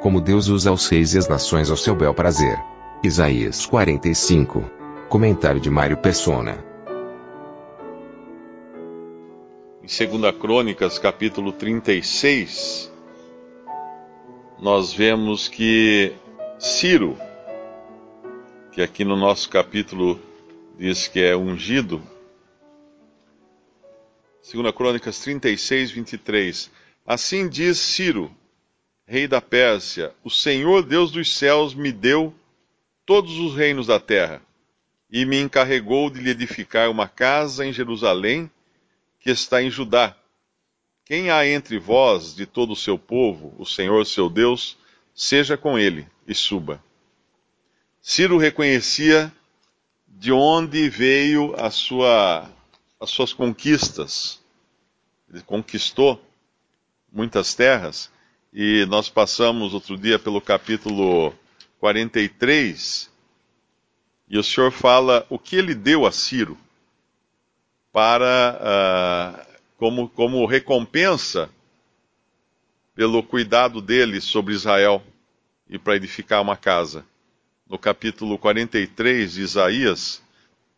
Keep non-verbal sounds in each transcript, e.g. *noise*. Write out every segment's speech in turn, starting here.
Como Deus usa os reis e as nações ao seu bel prazer. Isaías 45. Comentário de Mário Persona. Em 2 Crônicas, capítulo 36, nós vemos que Ciro, que aqui no nosso capítulo diz que é ungido, 2 Crônicas 36, 23. Assim diz Ciro, rei da Pérsia: O Senhor Deus dos céus me deu todos os reinos da terra e me encarregou de lhe edificar uma casa em Jerusalém que está em Judá. Quem há entre vós de todo o seu povo, o Senhor seu Deus, seja com ele e suba. Ciro reconhecia de onde veio a sua, as suas conquistas. Ele conquistou muitas terras e nós passamos outro dia pelo capítulo 43 e o Senhor fala o que ele deu a Ciro para uh, como, como recompensa pelo cuidado dele sobre Israel e para edificar uma casa. No capítulo 43 de Isaías,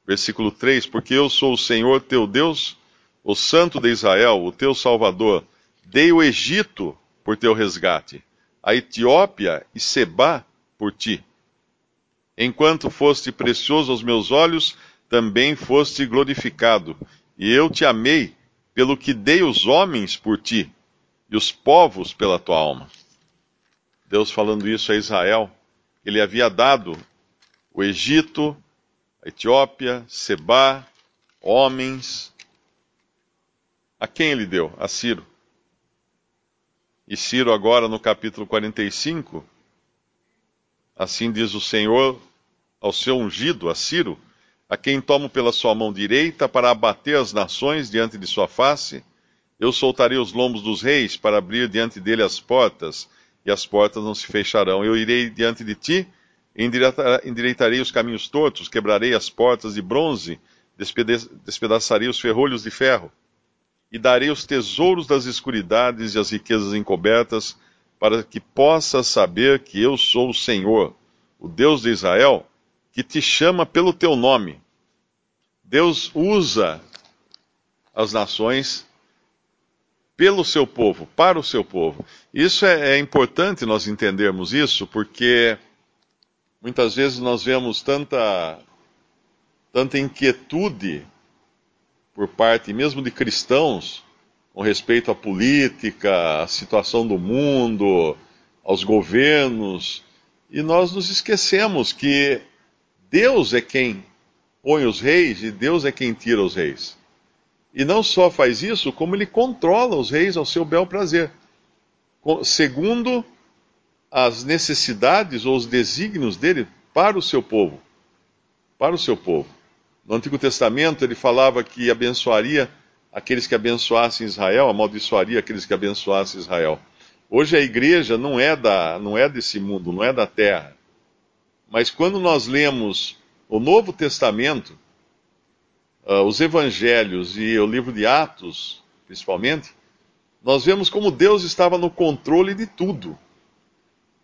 versículo 3: Porque eu sou o Senhor teu Deus, o Santo de Israel, o teu Salvador. Dei o Egito por teu resgate, a Etiópia e Seba por ti. Enquanto foste precioso aos meus olhos, também foste glorificado, e eu te amei pelo que dei os homens por ti, e os povos pela tua alma. Deus falando isso a Israel, ele havia dado o Egito, a Etiópia, Seba, homens. A quem ele deu? A Ciro. E Ciro, agora no capítulo 45, assim diz o Senhor ao seu ungido, a Ciro, a quem tomo pela sua mão direita para abater as nações diante de sua face. Eu soltarei os lombos dos reis para abrir diante dele as portas, e as portas não se fecharão. Eu irei diante de ti, endireitarei os caminhos tortos, quebrarei as portas de bronze, despedaçarei os ferrolhos de ferro, e darei os tesouros das escuridades e as riquezas encobertas, para que possas saber que eu sou o Senhor, o Deus de Israel, que te chama pelo teu nome. Deus usa as nações pelo seu povo, para o seu povo. Isso é, é, importante nós entendermos isso, porque muitas vezes nós vemos tanta, tanta inquietude por parte mesmo de cristãos com respeito à política, à situação do mundo, aos governos, e nós nos esquecemos que Deus é quem põe os reis e Deus é quem tira os reis. E não só faz isso, como ele controla os reis ao seu bel prazer, segundo as necessidades ou os desígnios dele para o seu povo. Para o seu povo. No Antigo Testamento ele falava que abençoaria aqueles que abençoassem Israel, amaldiçoaria aqueles que abençoassem Israel. Hoje a igreja não é da, não é desse mundo, não é da terra. Mas quando nós lemos o Novo Testamento, uh, os Evangelhos e o livro de Atos, principalmente, nós vemos como Deus estava no controle de tudo.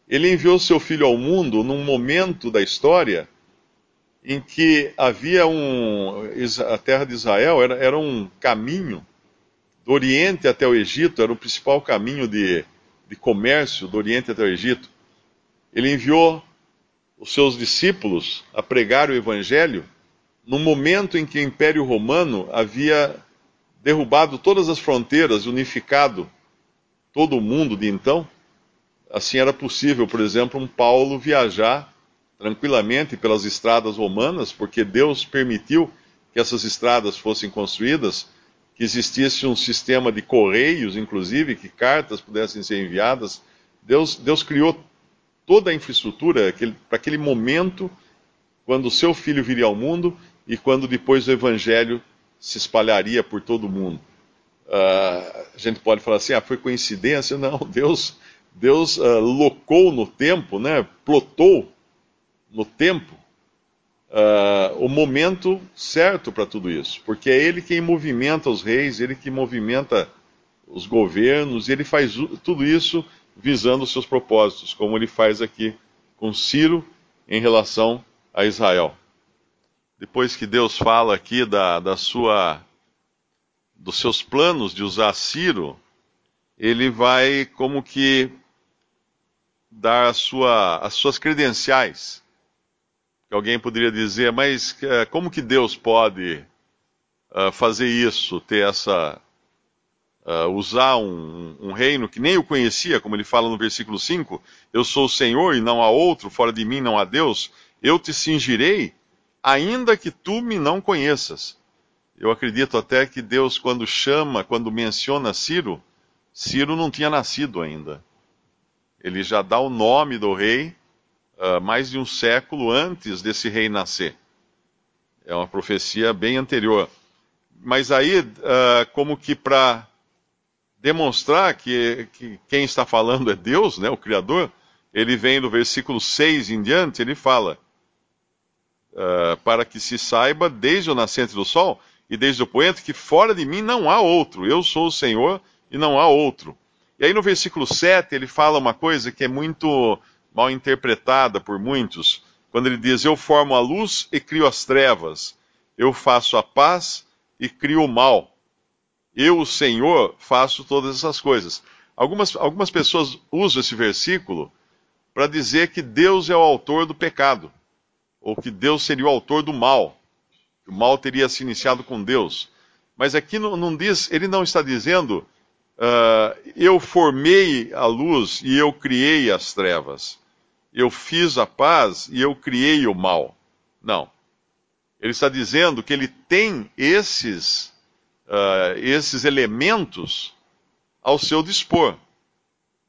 Ele enviou seu filho ao mundo num momento da história em que havia um. A terra de Israel era, era um caminho do Oriente até o Egito, era o principal caminho de, de comércio do Oriente até o Egito. Ele enviou os seus discípulos a pregar o Evangelho no momento em que o Império Romano havia derrubado todas as fronteiras, unificado todo o mundo de então. Assim era possível, por exemplo, um Paulo viajar tranquilamente pelas estradas romanas, porque Deus permitiu que essas estradas fossem construídas que existisse um sistema de correios, inclusive, que cartas pudessem ser enviadas. Deus, Deus criou toda a infraestrutura para aquele momento, quando o seu filho viria ao mundo e quando depois o evangelho se espalharia por todo o mundo. Uh, a gente pode falar assim, ah, foi coincidência? *laughs* Não, Deus, Deus uh, locou no tempo, né, plotou no tempo uh, o momento certo para tudo isso, porque é Ele quem movimenta os reis, Ele que movimenta os governos, e Ele faz tudo isso visando os seus propósitos, como Ele faz aqui com Ciro em relação a Israel. Depois que Deus fala aqui da, da sua, dos seus planos de usar Ciro, ele vai como que dar sua, as suas credenciais alguém poderia dizer, mas uh, como que Deus pode uh, fazer isso, ter essa. Uh, usar um, um, reino que nem o conhecia, como ele fala no versículo 5: Eu sou o Senhor e não há outro, fora de mim não há Deus, eu te cingirei, ainda que tu me não conheças. Eu acredito até que Deus, quando chama, quando menciona Ciro, Ciro não tinha nascido ainda. Ele já dá o nome do rei uh, mais de um século antes desse rei nascer. É uma profecia bem anterior. Mas aí, uh, como que para demonstrar que, que, quem está falando é Deus, né, o Criador, ele vem do versículo 6 em diante, ele fala: uh, Para que se saiba desde o nascente do sol e desde o poente que fora de mim não há outro, eu sou o Senhor e não há outro. E aí no versículo 7 ele fala uma coisa que é muito mal interpretada por muitos, quando ele diz: Eu formo a luz e crio as trevas, eu faço a paz e crio o mal. Eu, o Senhor, faço todas essas coisas. Algumas, algumas pessoas usam esse versículo para dizer que Deus é o autor do pecado, ou que Deus seria o autor do mal. Que o mal teria se iniciado com Deus. Mas aqui não, não diz, ele não está dizendo uh, eu formei a luz e eu criei as trevas eu fiz a paz e eu criei o mal. Não. Ele está dizendo que ele tem esses, uh, esses elementos ao seu dispor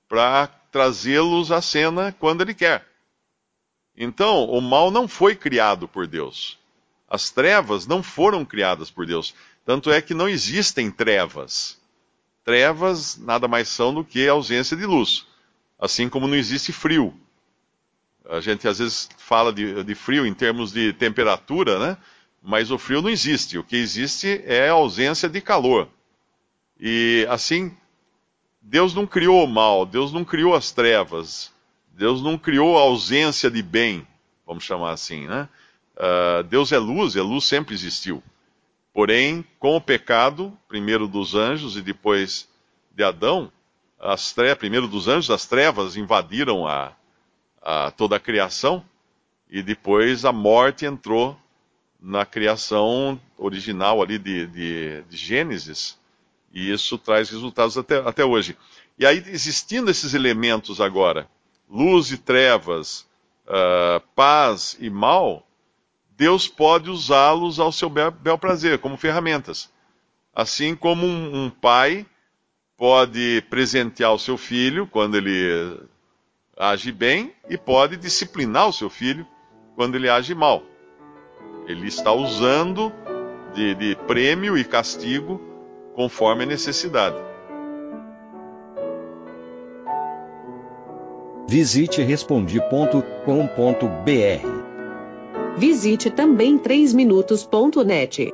para trazê-los à cena quando ele quer. Então, o mal não foi criado por Deus. As trevas não foram criadas por Deus. Tanto é que não existem trevas. Trevas nada mais são do que ausência de luz. Assim como não existe frio. A gente às vezes fala de, de, frio em termos de temperatura, né? Mas o frio não existe. O que existe é a ausência de calor. E assim, Deus não criou o mal, Deus não criou as trevas, Deus não criou a ausência de bem, vamos chamar assim, né? Uh, Deus é luz e a luz sempre existiu. Porém, com o pecado, primeiro dos anjos e depois de Adão, as trevas, primeiro dos anjos, as trevas invadiram a, a, toda a criação, e depois a morte entrou na criação original ali de, de, de Gênesis, e isso traz resultados até, até hoje. E aí, existindo esses elementos agora, luz e trevas, uh, paz e mal, Deus pode usá-los ao seu bel, bel, prazer, como ferramentas. Assim como um, um pai pode presentear o seu filho quando ele age bem e pode disciplinar o seu filho quando ele age mal. Ele está usando de, de prêmio e castigo conforme a necessidade. Visite respondi.com.br. Visite também 3minutos.net.